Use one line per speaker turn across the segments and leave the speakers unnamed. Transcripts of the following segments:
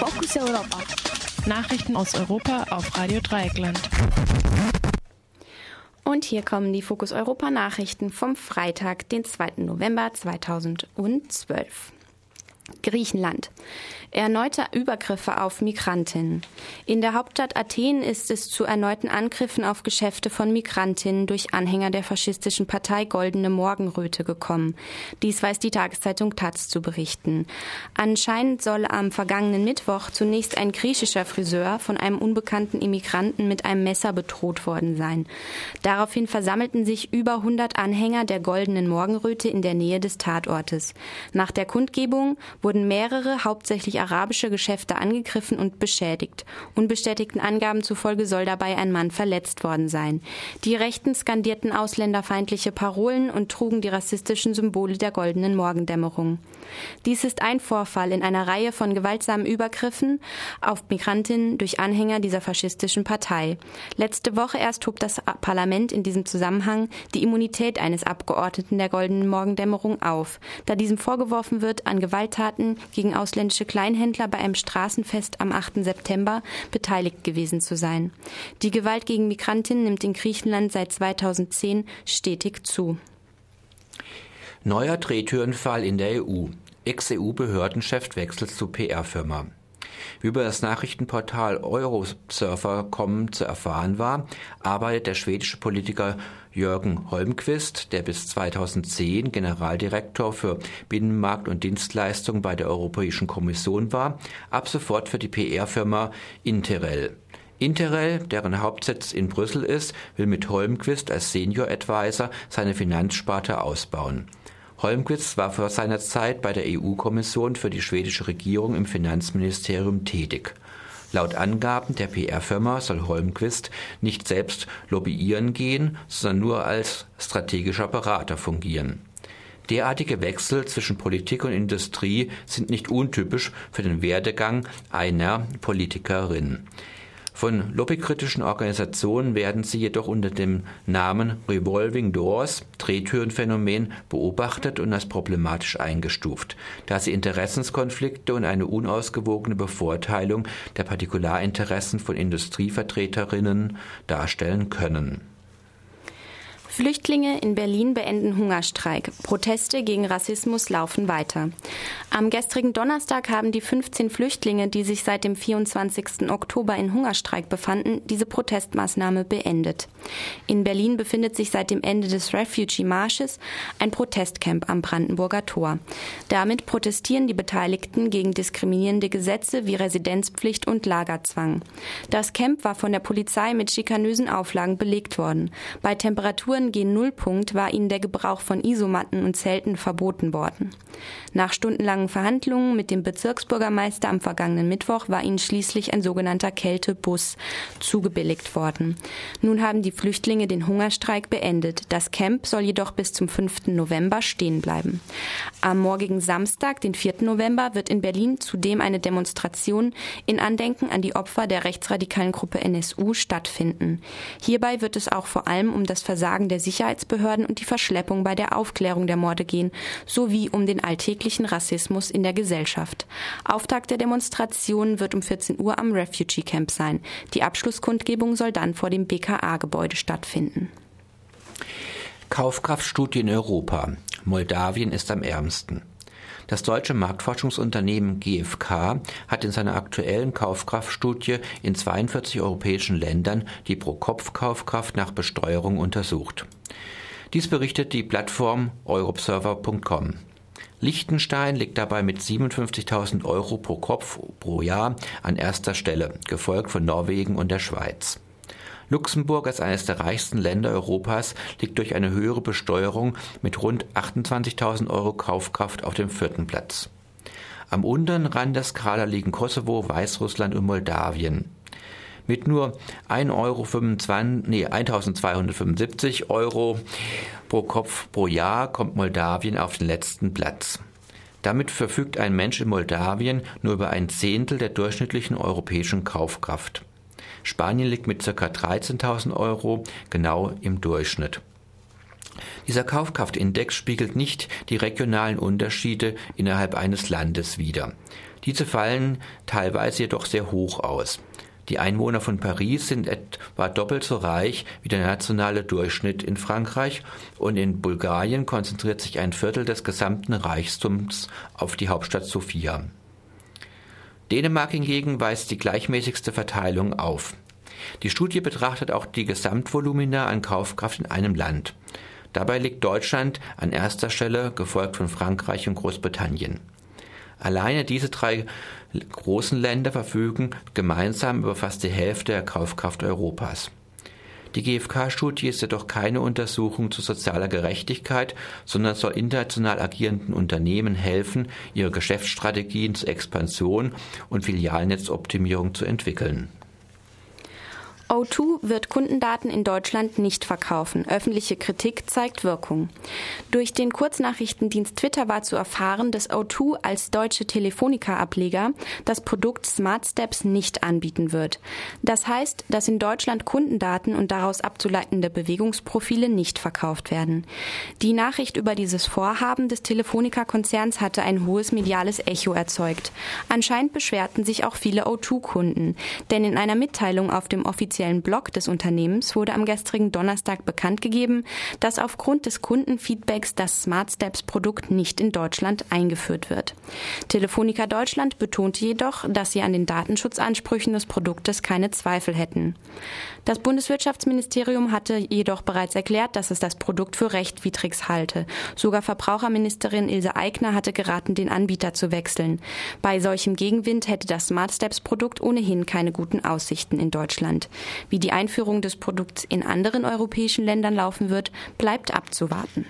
Fokus Europa.
Nachrichten aus Europa auf Radio Dreieckland.
Und hier kommen die Fokus Europa Nachrichten vom Freitag, den 2. November 2012. Griechenland. Erneute Übergriffe auf Migrantinnen. In der Hauptstadt Athen ist es zu erneuten Angriffen auf Geschäfte von Migrantinnen durch Anhänger der faschistischen Partei Goldene Morgenröte gekommen. Dies weiß die Tageszeitung Taz zu berichten. Anscheinend soll am vergangenen Mittwoch zunächst ein griechischer Friseur von einem unbekannten Immigranten mit einem Messer bedroht worden sein. Daraufhin versammelten sich über 100 Anhänger der Goldenen Morgenröte in der Nähe des Tatortes. Nach der Kundgebung wurden mehrere hauptsächlich arabische Geschäfte angegriffen und beschädigt. Unbestätigten Angaben zufolge soll dabei ein Mann verletzt worden sein. Die Rechten skandierten ausländerfeindliche Parolen und trugen die rassistischen Symbole der goldenen Morgendämmerung. Dies ist ein Vorfall in einer Reihe von gewaltsamen Übergriffen auf Migrantinnen durch Anhänger dieser faschistischen Partei. Letzte Woche erst hob das Parlament in diesem Zusammenhang die Immunität eines Abgeordneten der goldenen Morgendämmerung auf, da diesem vorgeworfen wird, an Gewalttaten gegen ausländische Kleinhändler bei einem Straßenfest am 8. September beteiligt gewesen zu sein. Die Gewalt gegen Migrantinnen nimmt in Griechenland seit 2010 stetig zu.
Neuer Drehtürenfall in der EU. Ex-EU-Behördenchef wechselt zu PR-Firma. Wie über das Nachrichtenportal Eurosurfer.com zu erfahren war, arbeitet der schwedische Politiker Jürgen Holmquist, der bis 2010 Generaldirektor für Binnenmarkt und Dienstleistungen bei der Europäischen Kommission war, ab sofort für die PR-Firma Interel. Interel, deren Hauptsitz in Brüssel ist, will mit Holmquist als Senior Advisor seine Finanzsparte ausbauen. Holmquist war vor seiner Zeit bei der EU-Kommission für die schwedische Regierung im Finanzministerium tätig. Laut Angaben der PR-Firma soll Holmquist nicht selbst lobbyieren gehen, sondern nur als strategischer Berater fungieren. Derartige Wechsel zwischen Politik und Industrie sind nicht untypisch für den Werdegang einer Politikerin. Von lobbykritischen Organisationen werden sie jedoch unter dem Namen Revolving Doors Drehtürenphänomen beobachtet und als problematisch eingestuft, da sie Interessenskonflikte und eine unausgewogene Bevorteilung der Partikularinteressen von Industrievertreterinnen darstellen können
Flüchtlinge in Berlin beenden Hungerstreik. Proteste gegen Rassismus laufen weiter. Am gestrigen Donnerstag haben die 15 Flüchtlinge, die sich seit dem 24. Oktober in Hungerstreik befanden, diese Protestmaßnahme beendet. In Berlin befindet sich seit dem Ende des Refugee-Marsches ein Protestcamp am Brandenburger Tor. Damit protestieren die Beteiligten gegen diskriminierende Gesetze wie Residenzpflicht und Lagerzwang. Das Camp war von der Polizei mit schikanösen Auflagen belegt worden. Bei Temperaturen gen Nullpunkt war ihnen der Gebrauch von Isomatten und Zelten verboten worden. Nach stundenlangen Verhandlungen mit dem Bezirksbürgermeister am vergangenen Mittwoch war ihnen schließlich ein sogenannter Kältebus zugebilligt worden. Nun haben die Flüchtlinge den Hungerstreik beendet. Das Camp soll jedoch bis zum 5. November stehen bleiben. Am morgigen Samstag, den 4. November, wird in Berlin zudem eine Demonstration in Andenken an die Opfer der rechtsradikalen Gruppe NSU stattfinden. Hierbei wird es auch vor allem um das Versagen der Sicherheitsbehörden und die Verschleppung bei der Aufklärung der Morde gehen, sowie um den alltäglichen Rassismus in der Gesellschaft. Auftakt der Demonstration wird um 14 Uhr am Refugee Camp sein. Die Abschlusskundgebung soll dann vor dem BKA-Gebäude stattfinden.
Kaufkraftstudie in Europa. Moldawien ist am ärmsten. Das deutsche Marktforschungsunternehmen GfK hat in seiner aktuellen Kaufkraftstudie in 42 europäischen Ländern die Pro-Kopf-Kaufkraft nach Besteuerung untersucht. Dies berichtet die Plattform euroobserver.com. Liechtenstein liegt dabei mit 57.000 Euro pro Kopf pro Jahr an erster Stelle, gefolgt von Norwegen und der Schweiz. Luxemburg als eines der reichsten Länder Europas liegt durch eine höhere Besteuerung mit rund 28.000 Euro Kaufkraft auf dem vierten Platz. Am unteren Rand der Skala liegen Kosovo, Weißrussland und Moldawien. Mit nur 1 Euro 25, nee, 1275 Euro pro Kopf pro Jahr kommt Moldawien auf den letzten Platz. Damit verfügt ein Mensch in Moldawien nur über ein Zehntel der durchschnittlichen europäischen Kaufkraft. Spanien liegt mit ca. 13.000 Euro genau im Durchschnitt. Dieser Kaufkraftindex spiegelt nicht die regionalen Unterschiede innerhalb eines Landes wider. Diese fallen teilweise jedoch sehr hoch aus. Die Einwohner von Paris sind etwa doppelt so reich wie der nationale Durchschnitt in Frankreich und in Bulgarien konzentriert sich ein Viertel des gesamten Reichtums auf die Hauptstadt Sofia. Dänemark hingegen weist die gleichmäßigste Verteilung auf. Die Studie betrachtet auch die Gesamtvolumina an Kaufkraft in einem Land. Dabei liegt Deutschland an erster Stelle, gefolgt von Frankreich und Großbritannien. Alleine diese drei großen Länder verfügen gemeinsam über fast die Hälfte der Kaufkraft Europas. Die GfK-Studie ist jedoch keine Untersuchung zu sozialer Gerechtigkeit, sondern soll international agierenden Unternehmen helfen, ihre Geschäftsstrategien zur Expansion und Filialnetzoptimierung zu entwickeln.
O2 wird Kundendaten in Deutschland nicht verkaufen. Öffentliche Kritik zeigt Wirkung. Durch den Kurznachrichtendienst Twitter war zu erfahren, dass O2 als deutsche Telefonica-Ableger das Produkt Smart Steps nicht anbieten wird. Das heißt, dass in Deutschland Kundendaten und daraus abzuleitende Bewegungsprofile nicht verkauft werden. Die Nachricht über dieses Vorhaben des Telefonica-Konzerns hatte ein hohes mediales Echo erzeugt. Anscheinend beschwerten sich auch viele O2-Kunden, denn in einer Mitteilung auf dem offiziellen offiziellen Blog des Unternehmens wurde am gestrigen Donnerstag bekannt gegeben, dass aufgrund des Kundenfeedbacks das Smart Steps Produkt nicht in Deutschland eingeführt wird. Telefonica Deutschland betonte jedoch, dass sie an den Datenschutzansprüchen des Produktes keine Zweifel hätten. Das Bundeswirtschaftsministerium hatte jedoch bereits erklärt, dass es das Produkt für rechtwidrig halte. Sogar Verbraucherministerin Ilse Aigner hatte geraten, den Anbieter zu wechseln. Bei solchem Gegenwind hätte das Smart Steps Produkt ohnehin keine guten Aussichten in Deutschland. Wie die Einführung des Produkts in anderen europäischen Ländern laufen wird, bleibt abzuwarten.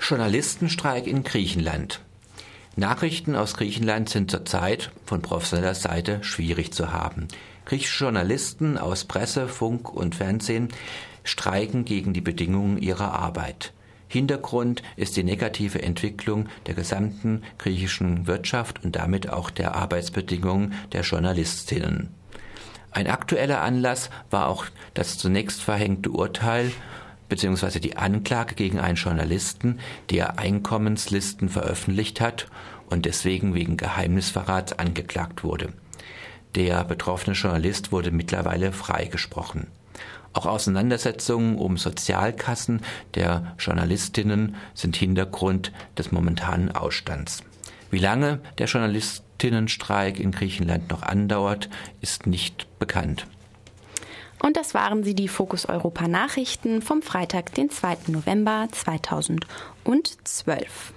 Journalistenstreik in Griechenland. Nachrichten aus Griechenland sind zurzeit von professioneller Seite schwierig zu haben. Griechische Journalisten aus Presse, Funk und Fernsehen streiken gegen die Bedingungen ihrer Arbeit. Hintergrund ist die negative Entwicklung der gesamten griechischen Wirtschaft und damit auch der Arbeitsbedingungen der Journalistinnen. Ein aktueller Anlass war auch das zunächst verhängte Urteil bzw. die Anklage gegen einen Journalisten, der Einkommenslisten veröffentlicht hat und deswegen wegen Geheimnisverrats angeklagt wurde. Der betroffene Journalist wurde mittlerweile freigesprochen. Auch Auseinandersetzungen um Sozialkassen der Journalistinnen sind Hintergrund des momentanen Ausstands. Wie lange der Journalistinnenstreik in Griechenland noch andauert, ist nicht bekannt.
Und das waren sie, die Fokus Europa Nachrichten vom Freitag, den 2. November 2012.